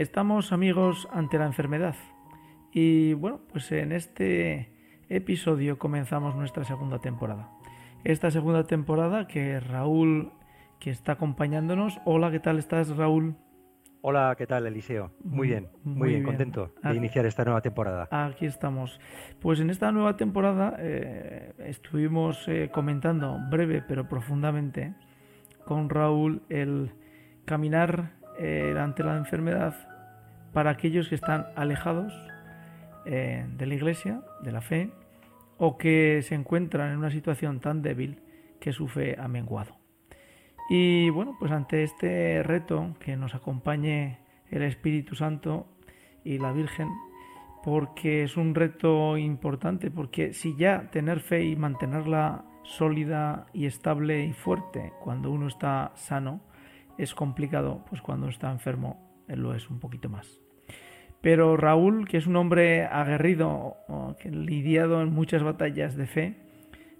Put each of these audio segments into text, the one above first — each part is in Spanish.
Estamos amigos ante la enfermedad y bueno, pues en este episodio comenzamos nuestra segunda temporada. Esta segunda temporada que Raúl que está acompañándonos. Hola, ¿qué tal estás Raúl? Hola, ¿qué tal Eliseo? Muy bien, muy, bien, contento de iniciar esta nueva temporada. Aquí estamos. Pues en esta nueva temporada eh, estuvimos eh, comentando breve pero profundamente con Raúl el caminar eh, ante la enfermedad para aquellos que están alejados eh, de la iglesia, de la fe, o que se encuentran en una situación tan débil que su fe ha menguado. Y bueno, pues ante este reto que nos acompañe el Espíritu Santo y la Virgen, porque es un reto importante, porque si ya tener fe y mantenerla sólida y estable y fuerte cuando uno está sano es complicado, pues cuando está enfermo lo es un poquito más. Pero Raúl, que es un hombre aguerrido, que lidiado en muchas batallas de fe,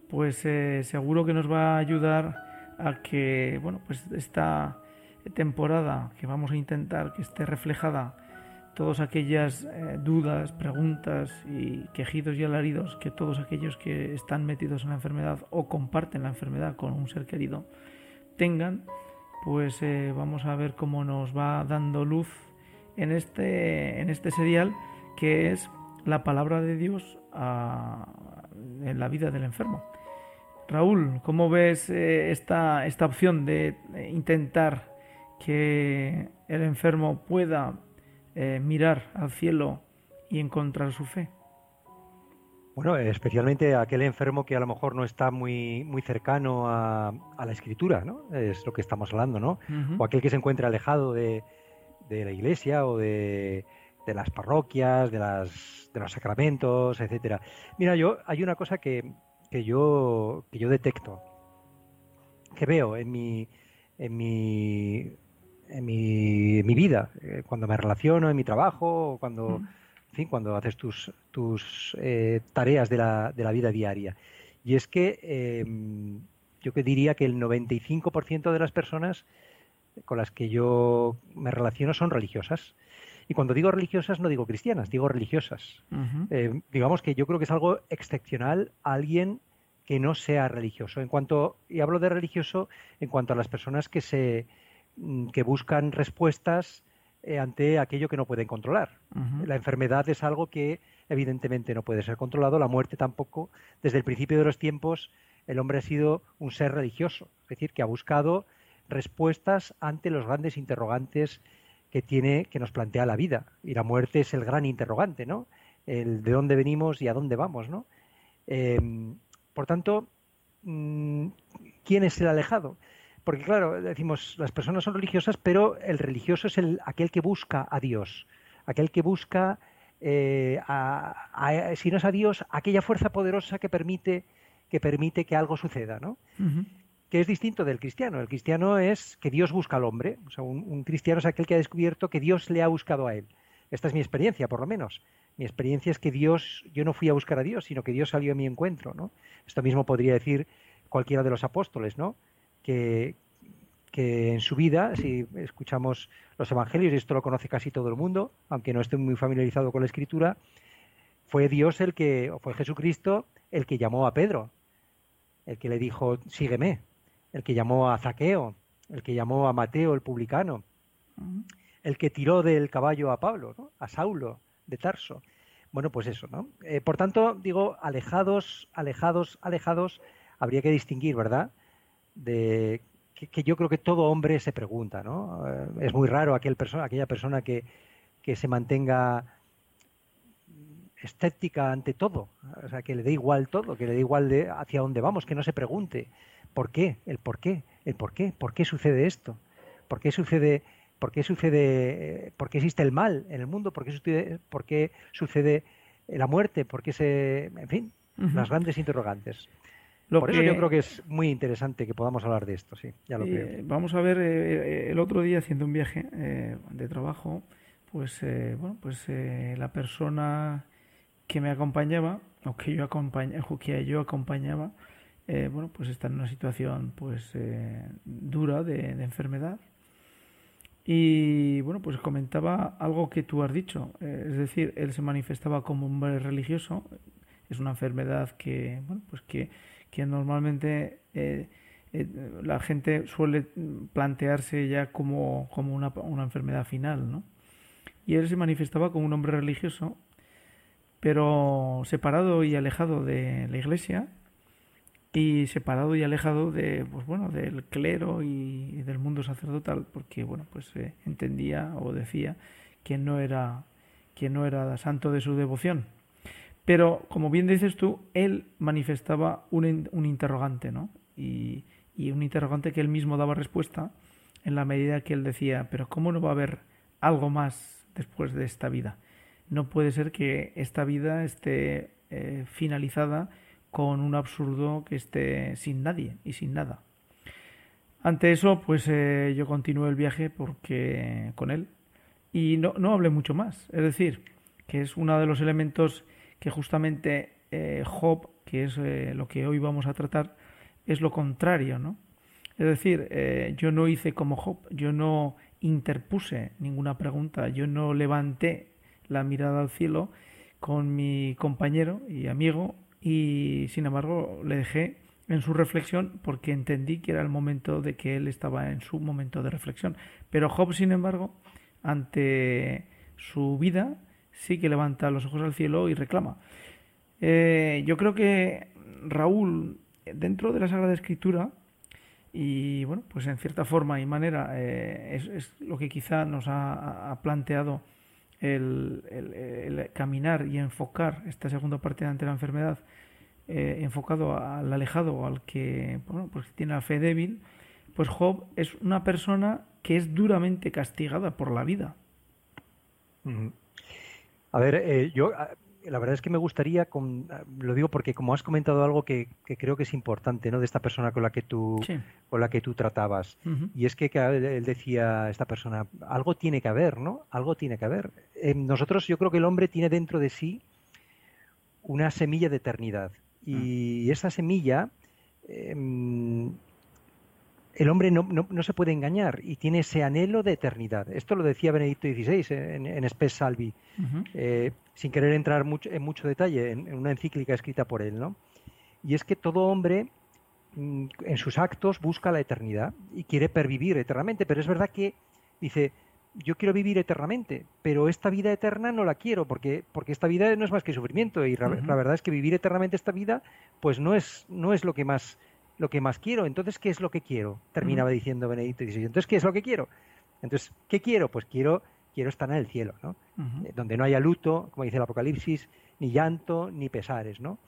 pues eh, seguro que nos va a ayudar a que, bueno, pues esta temporada que vamos a intentar que esté reflejada todas aquellas eh, dudas, preguntas y quejidos y alaridos que todos aquellos que están metidos en la enfermedad o comparten la enfermedad con un ser querido tengan, pues eh, vamos a ver cómo nos va dando luz en este, en este serial que es la palabra de Dios en la vida del enfermo. Raúl, ¿cómo ves eh, esta, esta opción de intentar que el enfermo pueda eh, mirar al cielo y encontrar su fe? Bueno, especialmente aquel enfermo que a lo mejor no está muy, muy cercano a, la escritura, ¿no? Es lo que estamos hablando, ¿no? O aquel que se encuentra alejado de, de la iglesia o de, las parroquias, de, las, de los sacramentos, etcétera. Mira, yo hay una cosa que, yo, que yo detecto, que veo en mi, en mi, en mi, mi vida, eh, cuando me relaciono en mi trabajo, cuando, fin, cuando haces tus, tus eh, tareas de la, de la, vida diaria. Y es que em, yo que diría que el 95% de las personas con las que yo me relaciono son religiosas. Y cuando digo religiosas no digo cristianas, digo religiosas. Eh, digamos que yo creo que es algo excepcional a alguien que no sea religioso. En cuanto, y hablo de religioso en cuanto a las personas que se mm, que buscan respuestas eh, ante aquello que no pueden controlar. La enfermedad es algo que evidentemente no puede ser controlado, la muerte tampoco. Desde el principio de los tiempos el hombre ha sido un ser religioso, es decir, que ha buscado respuestas ante los grandes interrogantes que tiene, que nos plantea la vida. Y la muerte es el gran interrogante, ¿no? El de dónde venimos y a dónde vamos, ¿no? Em, por tanto, mm, ¿quién es el alejado? Porque claro, decimos, las personas son religiosas, pero el religioso es el, aquel que busca a Dios, aquel que busca, eh, si no es a Dios, aquella fuerza poderosa que permite que permite que algo suceda, ¿no? que es distinto del cristiano. El cristiano es que Dios busca al hombre. O sea, un, cristiano es aquel que ha descubierto que Dios le ha buscado a él. Esta es mi experiencia, por lo menos. Mi experiencia es que Dios, yo no fui a buscar a Dios, sino que Dios salió a mi encuentro, ¿no? Esto mismo podría decir cualquiera de los apóstoles, ¿no? Que, que en su vida, si escuchamos los evangelios, y esto lo conoce casi todo el mundo, aunque no esté muy familiarizado con la escritura, fue Dios el que, o fue Jesucristo el que llamó a Pedro, el que le dijo, sígueme, el que llamó a Zaqueo, el que llamó a Mateo el publicano, el que tiró del caballo a Pablo, a Saulo de Tarso. Bueno, pues eso, ¿no? Eh, por tanto, digo, alejados, alejados, alejados, habría que distinguir, ¿verdad? De que, yo creo que todo hombre se pregunta, ¿no? Eh, es muy raro aquel persona, aquella persona que, que se mantenga escéptica ante todo, o sea, que le dé igual todo, que le dé igual de hacia dónde vamos, que no se pregunte. ¿Por qué? El por qué. El por qué. ¿Por qué sucede esto? ¿Por qué sucede ¿Por qué sucede, por qué existe el mal en el mundo? ¿Por qué sucede, por qué sucede la muerte? ¿Por qué se, en fin, las grandes interrogantes? Por eso yo creo que es muy interesante que podamos hablar de esto, sí, ya lo creo. Vamos a ver, el otro día haciendo un viaje de trabajo, pues bueno, pues la persona que me acompañaba o que yo acompañaba, que yo acompañaba, eh, bueno, pues está en una situación pues eh, dura de, enfermedad. Y bueno, pues comentaba algo que tú has dicho, eh, es decir, él se manifestaba como un hombre religioso, es una enfermedad que, bueno, pues que, que normalmente la gente suele plantearse ya como, como una, una enfermedad final, ¿no? Y él se manifestaba como un hombre religioso pero separado y alejado de la iglesia y separado y alejado de pues bueno del clero y, del mundo sacerdotal porque bueno pues eh, entendía o decía que no era que no era santo de su devoción pero como bien dices tú él manifestaba un, un interrogante no y, un interrogante que él mismo daba respuesta en la medida que él decía pero cómo no va a haber algo más después de esta vida no puede ser que esta vida esté eh, finalizada con un absurdo que esté sin nadie y sin nada. Ante eso, pues eh, yo continué el viaje porque con él y no, no hablé mucho más. Es decir, que es uno de los elementos que justamente eh, Job, que es lo que hoy vamos a tratar, es lo contrario, ¿no? Es decir, yo no hice como Job, yo no interpuse ninguna pregunta, yo no levanté la mirada al cielo con mi compañero y amigo y sin embargo le dejé en su reflexión porque entendí que era el momento de que él estaba en su momento de reflexión. Pero Job, sin embargo, ante su vida, sí que levanta los ojos al cielo y reclama. Eh, yo creo que Raúl, dentro de la Sagrada Escritura, y bueno, pues en cierta forma y manera eh, es, lo que quizá nos ha planteado el, caminar y enfocar esta segunda parte ante la enfermedad eh, enfocado al alejado al que bueno, pues tiene la fe débil, pues Job es una persona que es duramente castigada por la vida. A ver, eh, yo la verdad es que me gustaría, con, lo digo porque como has comentado algo que, creo que es importante, ¿no? De esta persona con la que tú, con la que tú tratabas. Y es que, él decía, esta persona, algo tiene que haber, ¿no? Algo tiene que haber. Eh, nosotros, yo creo que el hombre tiene dentro de sí una semilla de eternidad. Y mm. esa semilla em, el hombre no, no, se puede engañar y tiene ese anhelo de eternidad. Esto lo decía Benedicto XVI en, en Spes Salvi, eh, sin querer entrar mucho, en mucho detalle en, una encíclica escrita por él. ¿no? Y es que todo hombre mm, en sus actos busca la eternidad y quiere pervivir eternamente, pero es verdad que dice, yo quiero vivir eternamente, pero esta vida eterna no la quiero, porque, porque esta vida no es más que sufrimiento, y la, la verdad es que vivir eternamente esta vida, pues no es, no es lo que más lo que más quiero. Entonces, ¿qué es lo que quiero? Terminaba diciendo Benedicto XVI. Entonces, ¿qué es lo que quiero? Entonces, ¿qué quiero? Pues quiero, quiero estar en el cielo, ¿no? Eh, donde no haya luto, como dice el Apocalipsis, ni llanto, ni pesares, ¿no?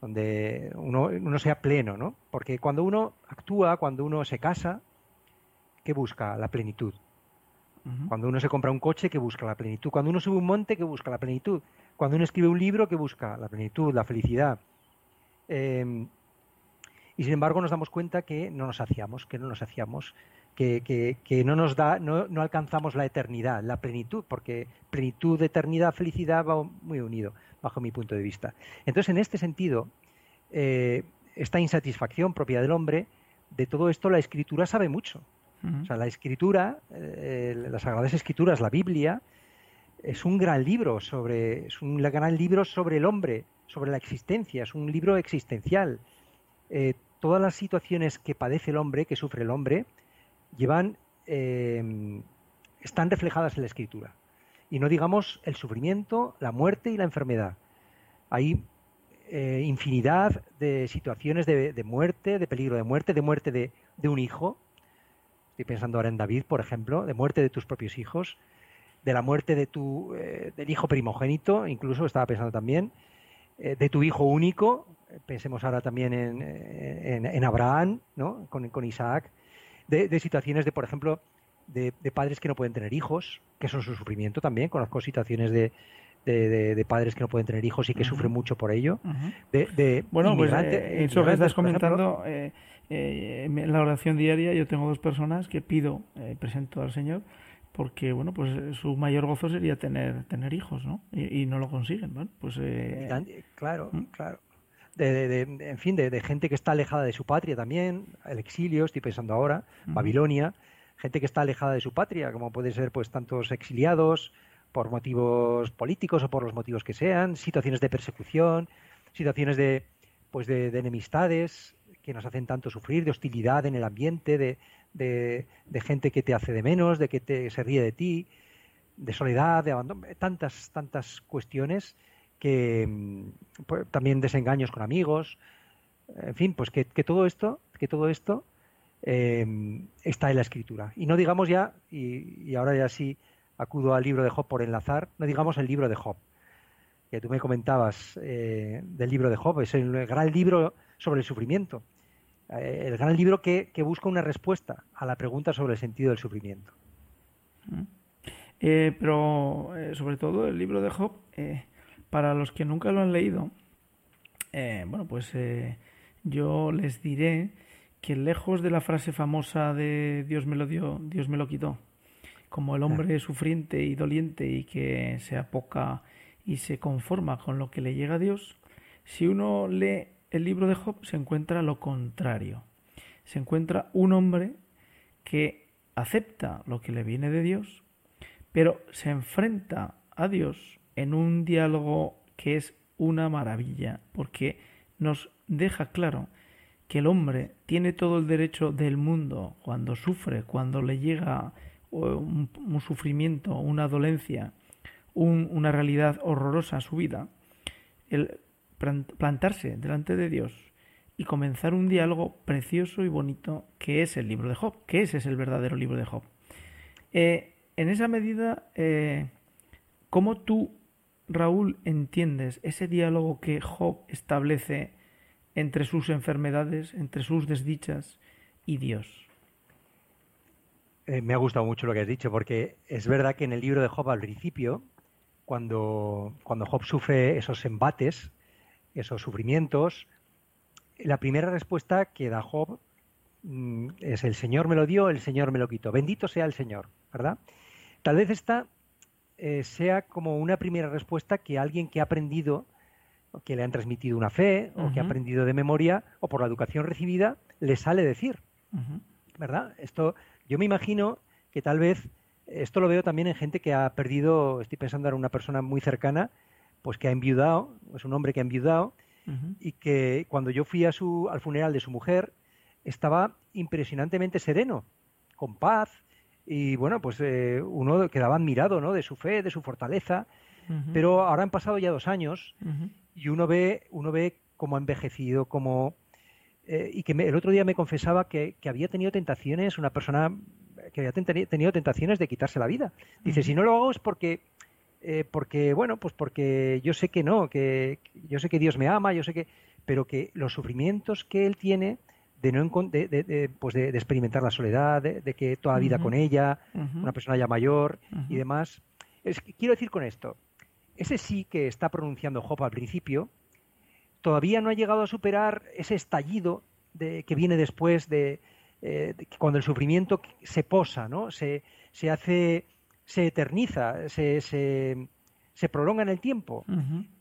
Donde uno, uno sea pleno, ¿no? Porque cuando uno actúa, cuando uno se casa, ¿qué busca? La plenitud. Cuando uno se compra un coche, ¿qué busca? La plenitud. Cuando uno sube un monte, ¿qué busca? La plenitud. Cuando uno escribe un libro, ¿qué busca? La plenitud, la felicidad. Eh, y sin embargo nos damos cuenta que no nos hacíamos, que no nos hacíamos, que, no nos da, no, no, alcanzamos la eternidad, la plenitud, porque plenitud, eternidad, felicidad va muy unido, bajo mi punto de vista. Entonces, en este sentido, eh, esta insatisfacción propia del hombre, de todo esto la escritura sabe mucho. O sea, la escritura, eh, las sagradas escrituras, la Biblia, es un gran libro sobre, es un gran libro sobre el hombre, sobre la existencia, es un libro existencial. Eh, todas las situaciones que padece el hombre, que sufre el hombre, llevan, eh, están reflejadas en la escritura. Y no digamos el sufrimiento, la muerte y la enfermedad. Hay eh, infinidad de situaciones de, muerte, de peligro de muerte, de muerte de, un hijo. Estoy pensando ahora en David, por ejemplo, de muerte de tus propios hijos, de la muerte de tu, eh, del hijo primogénito, incluso estaba pensando también, de tu hijo único, pensemos ahora también en, en, Abraham, ¿no? con, con Isaac, de, situaciones de, por ejemplo, de, padres que no pueden tener hijos, que son su sufrimiento también. Conozco situaciones de, de, padres que no pueden tener hijos y que sufren mucho por ello. de, bueno, pues eh, eso que estás comentando, eh, eh, en la oración diaria yo tengo dos personas que pido, presento al Señor, porque bueno, pues su mayor gozo sería tener tener hijos, ¿no? Y, no lo consiguen. Pues claro, ¿Mm? claro. De, en fin, de, gente que está alejada de su patria también, el exilio, estoy pensando ahora, Babilonia, gente que está alejada de su patria, como puede ser pues tantos exiliados, por motivos políticos o por los motivos que sean, situaciones de persecución, situaciones de, pues de, enemistades que nos hacen tanto sufrir, de hostilidad en el ambiente, de, de, gente que te hace de menos, de que te, se ríe de ti, de soledad, de abandono, tantas, tantas cuestiones que mm, pues, también desengaños con amigos, en fin, pues que, todo esto, que todo esto eh, está en la escritura. Y no digamos ya, y, ahora ya sí acudo al libro de Job por enlazar, no digamos el libro de Job, que tú me comentabas eh, del libro de Job, es el gran libro sobre el sufrimiento, el gran libro que, busca una respuesta a la pregunta sobre el sentido del sufrimiento. Mm. Eh, pero sobre todo el libro de Job, para los que nunca lo han leído, bueno, pues yo les diré que lejos de la frase famosa de Dios me lo dio, Dios me lo quitó, como el hombre sufriente y doliente y que se apoca y se conforma con lo que le llega a Dios, si uno lee el libro de Job se encuentra lo contrario. Se encuentra un hombre que acepta lo que le viene de Dios, pero se enfrenta a Dios en un diálogo que es una maravilla, porque nos deja claro que el hombre tiene todo el derecho del mundo cuando sufre, cuando le llega un, sufrimiento, una dolencia, una realidad horrorosa a su vida, el plantarse delante de Dios y comenzar un diálogo precioso y bonito que es el libro de Job, que ese es el verdadero libro de Job. Eh, en esa medida, eh, ¿cómo tú, Raúl, entiendes ese diálogo que Job establece entre sus enfermedades, entre sus desdichas y Dios? Eh, me ha gustado mucho lo que has dicho, porque es verdad que en el libro de Job al principio, cuando, cuando Job sufre esos embates, esos sufrimientos, la primera respuesta que da Job mm, es el Señor me lo dio, el Señor me lo quitó. Bendito sea el Señor, ¿verdad? Tal vez esta eh, sea como una primera respuesta que alguien que ha aprendido, que le han transmitido una fe, o que ha aprendido de memoria, o por la educación recibida, le sale decir. ¿Verdad? Esto yo me imagino que tal vez, esto lo veo también en gente que ha perdido, estoy pensando en una persona muy cercana, pues que ha enviudado, es un hombre que ha enviudado, y que cuando yo fui a su, al funeral de su mujer, estaba impresionantemente sereno, con paz, y bueno, pues eh, uno quedaba admirado, ¿no? De su fe, de su fortaleza, pero ahora han pasado ya dos años y uno ve, uno ve cómo ha envejecido, cómo eh, y que el otro día me confesaba que, había tenido tentaciones, una persona que había tenido tentaciones de quitarse la vida. Dice, si no lo hago es porque, eh, porque, bueno, pues porque yo sé que no, que yo sé que Dios me ama, yo sé que, pero que los sufrimientos que él tiene de no de, pues de, experimentar la soledad, de, que toda la vida con ella, una persona ya mayor y demás. Es, quiero decir con esto, ese sí que está pronunciando Job al principio, todavía no ha llegado a superar ese estallido de, que viene después de, eh, cuando el sufrimiento se posa, ¿no? Se, se hace, se eterniza, se, se, prolonga en el tiempo.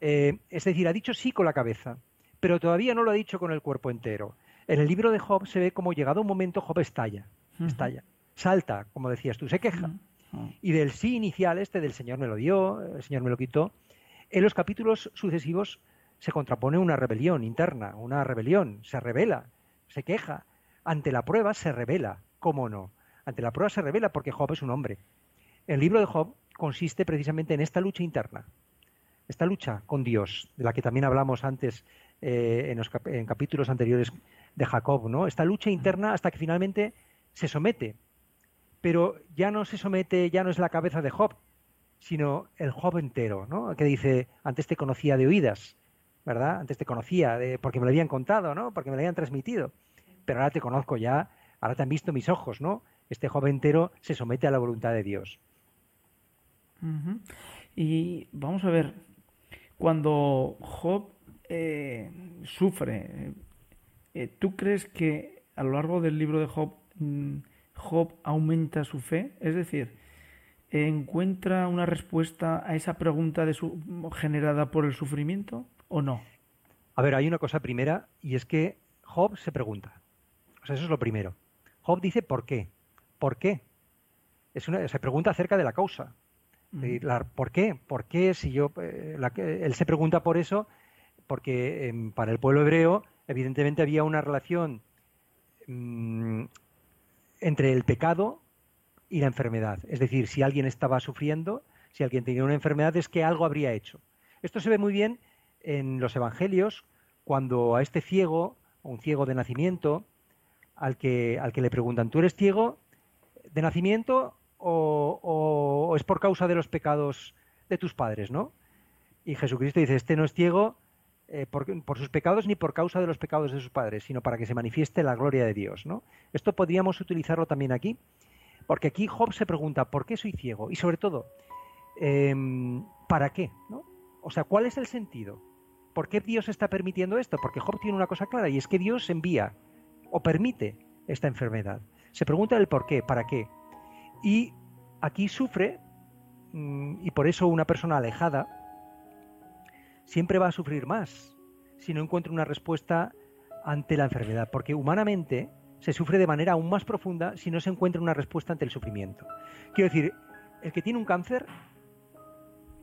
Eh, es decir, ha dicho sí con la cabeza, pero todavía no lo ha dicho con el cuerpo entero. En el libro de Job se ve como llegado un momento Job estalla, estalla, salta, como decías tú, se queja. Y del sí inicial, este del Señor me lo dio, el Señor me lo quitó, en los capítulos sucesivos se contrapone una rebelión interna, una rebelión, se revela, se queja. Ante la prueba se revela, ¿cómo no? Ante la prueba se revela porque Job es un hombre. El libro de Job consiste precisamente en esta lucha interna, esta lucha con Dios, de la que también hablamos antes eh, en, los en capítulos anteriores de Jacob, ¿no? Esta lucha interna hasta que finalmente se somete. Pero ya no se somete, ya no es la cabeza de Job, sino el Job entero, ¿no? Que dice, antes te conocía de oídas, ¿verdad? Antes te conocía porque me lo habían contado, ¿no? Porque me lo habían transmitido. Pero ahora te conozco ya, ahora te han visto mis ojos, ¿no? Este Job entero se somete a la voluntad de Dios. Y vamos a ver, cuando Job eh, sufre, eh, ¿tú crees que a lo largo del libro de Job, mm, Job aumenta su fe? Es decir, ¿encuentra una respuesta a esa pregunta de su, generada por el sufrimiento o no? A ver, hay una cosa primera y es que Job se pregunta. O sea, eso es lo primero. Job dice ¿por qué? ¿Por qué? Es una, se pregunta acerca de la causa. ¿Por qué? ¿Por qué si yo... Eh, él se pregunta por eso porque em, para el pueblo hebreo evidentemente había una relación mm, entre el pecado y la enfermedad. Es decir, si alguien estaba sufriendo, si alguien tenía una enfermedad, es que algo habría hecho. Esto se ve muy bien en los evangelios, cuando a este ciego, un ciego de nacimiento, al que, al que le preguntan, ¿tú eres ciego de nacimiento o, es por causa de los pecados de tus padres, ¿no? Y Jesucristo dice, este no es ciego eh, por, sus pecados ni por causa de los pecados de sus padres, sino para que se manifieste la gloria de Dios, ¿no? Esto podríamos utilizarlo también aquí, porque aquí Job se pregunta, ¿por qué soy ciego? Y sobre todo, em, ¿para qué? O sea, ¿cuál es el sentido? ¿Por qué Dios está permitiendo esto? Porque Job tiene una cosa clara y es que Dios envía o permite esta enfermedad. Se pregunta el por qué, para qué. Y aquí sufre, mm, y por eso una persona alejada siempre va a sufrir más si no encuentra una respuesta ante la enfermedad, porque humanamente se sufre de manera aún más profunda si no se encuentra una respuesta ante el sufrimiento. Quiero decir, el que tiene un cáncer,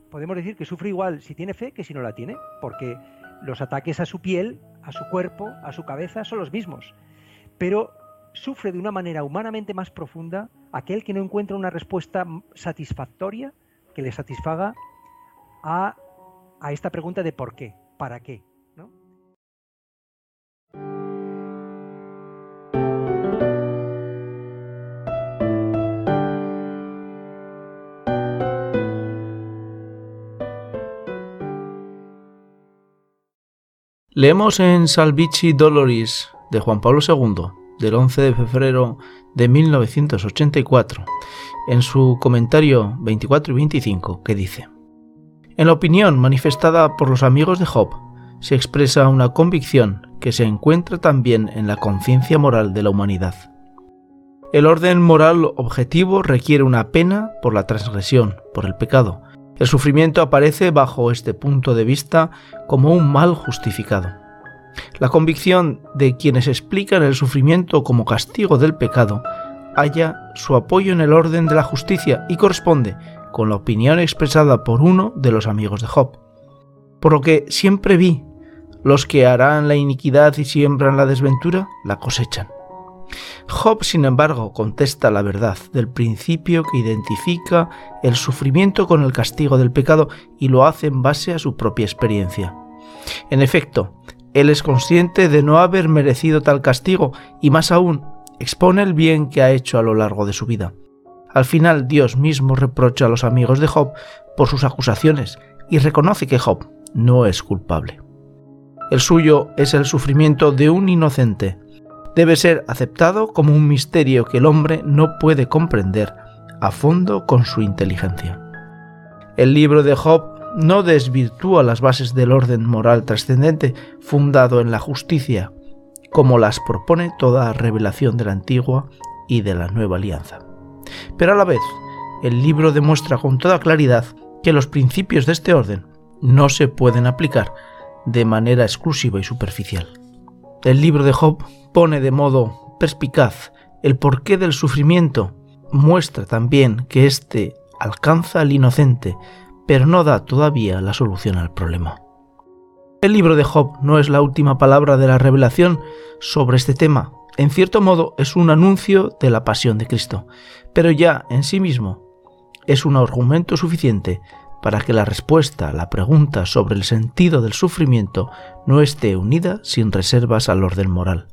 podemos decir que sufre igual si tiene fe que si no la tiene, porque los ataques a su piel, a su cuerpo, a su cabeza son los mismos. Pero sufre de una manera humanamente más profunda aquel que no encuentra una respuesta satisfactoria que le satisfaga a, a esta pregunta de por qué, para qué. Leemos en Salvici Doloris de Juan Pablo II, del 11 de febrero de 1984, en su comentario 24 y 25, que dice, En la opinión manifestada por los amigos de Job, se expresa una convicción que se encuentra también en la conciencia moral de la humanidad. El orden moral objetivo requiere una pena por la transgresión, por el pecado, el sufrimiento aparece bajo este punto de vista como un mal justificado. La convicción de quienes explican el sufrimiento como castigo del pecado halla su apoyo en el orden de la justicia y corresponde con la opinión expresada por uno de los amigos de Job. Por lo que siempre vi, los que harán la iniquidad y siembran la desventura, la cosechan. Job, sin embargo, contesta la verdad del principio que identifica el sufrimiento con el castigo del pecado y lo hace en base a su propia experiencia. En efecto, él es consciente de no haber merecido tal castigo y más aún expone el bien que ha hecho a lo largo de su vida. Al final Dios mismo reprocha a los amigos de Job por sus acusaciones y reconoce que Job no es culpable. El suyo es el sufrimiento de un inocente, debe ser aceptado como un misterio que el hombre no puede comprender a fondo con su inteligencia. El libro de Job no desvirtúa las bases del orden moral trascendente fundado en la justicia, como las propone toda revelación de la antigua y de la nueva alianza. Pero a la vez, el libro demuestra con toda claridad que los principios de este orden no se pueden aplicar de manera exclusiva y superficial. El libro de Job pone de modo perspicaz el porqué del sufrimiento, muestra también que éste alcanza al inocente, pero no da todavía la solución al problema. El libro de Job no es la última palabra de la revelación sobre este tema. En cierto modo es un anuncio de la pasión de Cristo, pero ya en sí mismo es un argumento suficiente para que la respuesta a la pregunta sobre el sentido del sufrimiento no esté unida sin reservas al orden moral,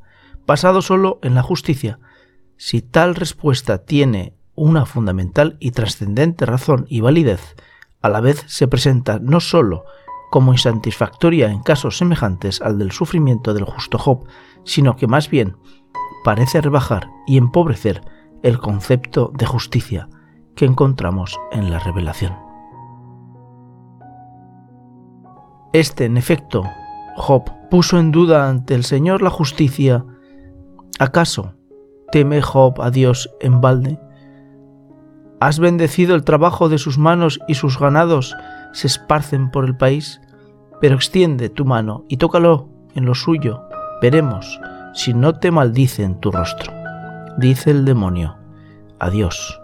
basado solo en la justicia. Si tal respuesta tiene una fundamental y trascendente razón y validez, a la vez se presenta no sólo como insatisfactoria en casos semejantes al del sufrimiento del justo Job, sino que más bien parece rebajar y empobrecer el concepto de justicia que encontramos en la revelación. Este, en efecto, Job puso en duda ante el Señor la justicia. ¿Acaso teme Job a Dios en balde? ¿Has bendecido el trabajo de sus manos y sus ganados se esparcen por el país? Pero extiende tu mano y tócalo en lo suyo. Veremos si no te maldice en tu rostro. Dice el demonio a Dios,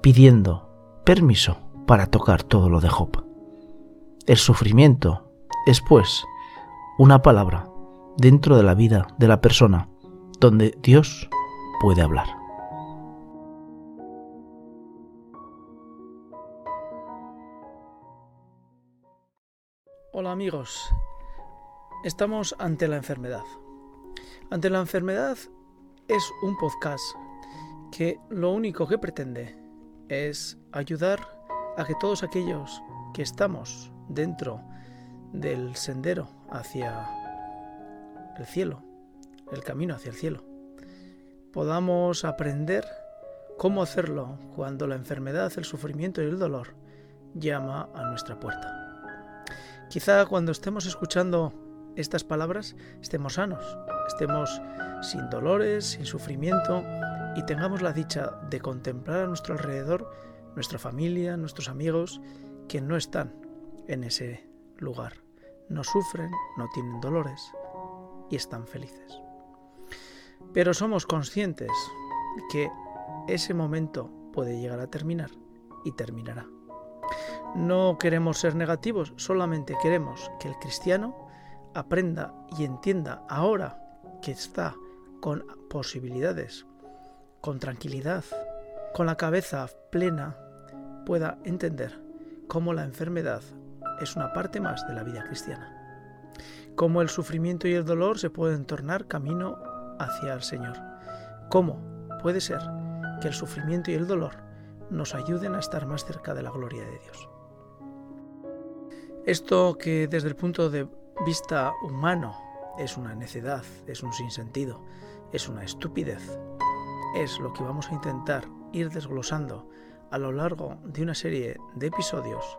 pidiendo permiso para tocar todo lo de Job. El sufrimiento es pues una palabra dentro de la vida de la persona donde Dios puede hablar. Hola amigos, estamos ante la enfermedad. Ante la enfermedad es un podcast que lo único que pretende es ayudar a que todos aquellos que estamos dentro del sendero hacia el cielo, el camino hacia el cielo, podamos aprender cómo hacerlo cuando la enfermedad, el sufrimiento y el dolor llama a nuestra puerta. Quizá cuando estemos escuchando estas palabras estemos sanos, estemos sin dolores, sin sufrimiento y tengamos la dicha de contemplar a nuestro alrededor nuestra familia, nuestros amigos que no están en ese lugar, no sufren, no tienen dolores y están felices. Pero somos conscientes que ese momento puede llegar a terminar y terminará. No queremos ser negativos, solamente queremos que el cristiano aprenda y entienda ahora que está con posibilidades, con tranquilidad, con la cabeza plena, pueda entender cómo la enfermedad es una parte más de la vida cristiana. Cómo el sufrimiento y el dolor se pueden tornar camino hacia el Señor. Cómo puede ser que el sufrimiento y el dolor nos ayuden a estar más cerca de la gloria de Dios. Esto que desde el punto de vista humano es una necedad, es un sinsentido, es una estupidez, es lo que vamos a intentar ir desglosando a lo largo de una serie de episodios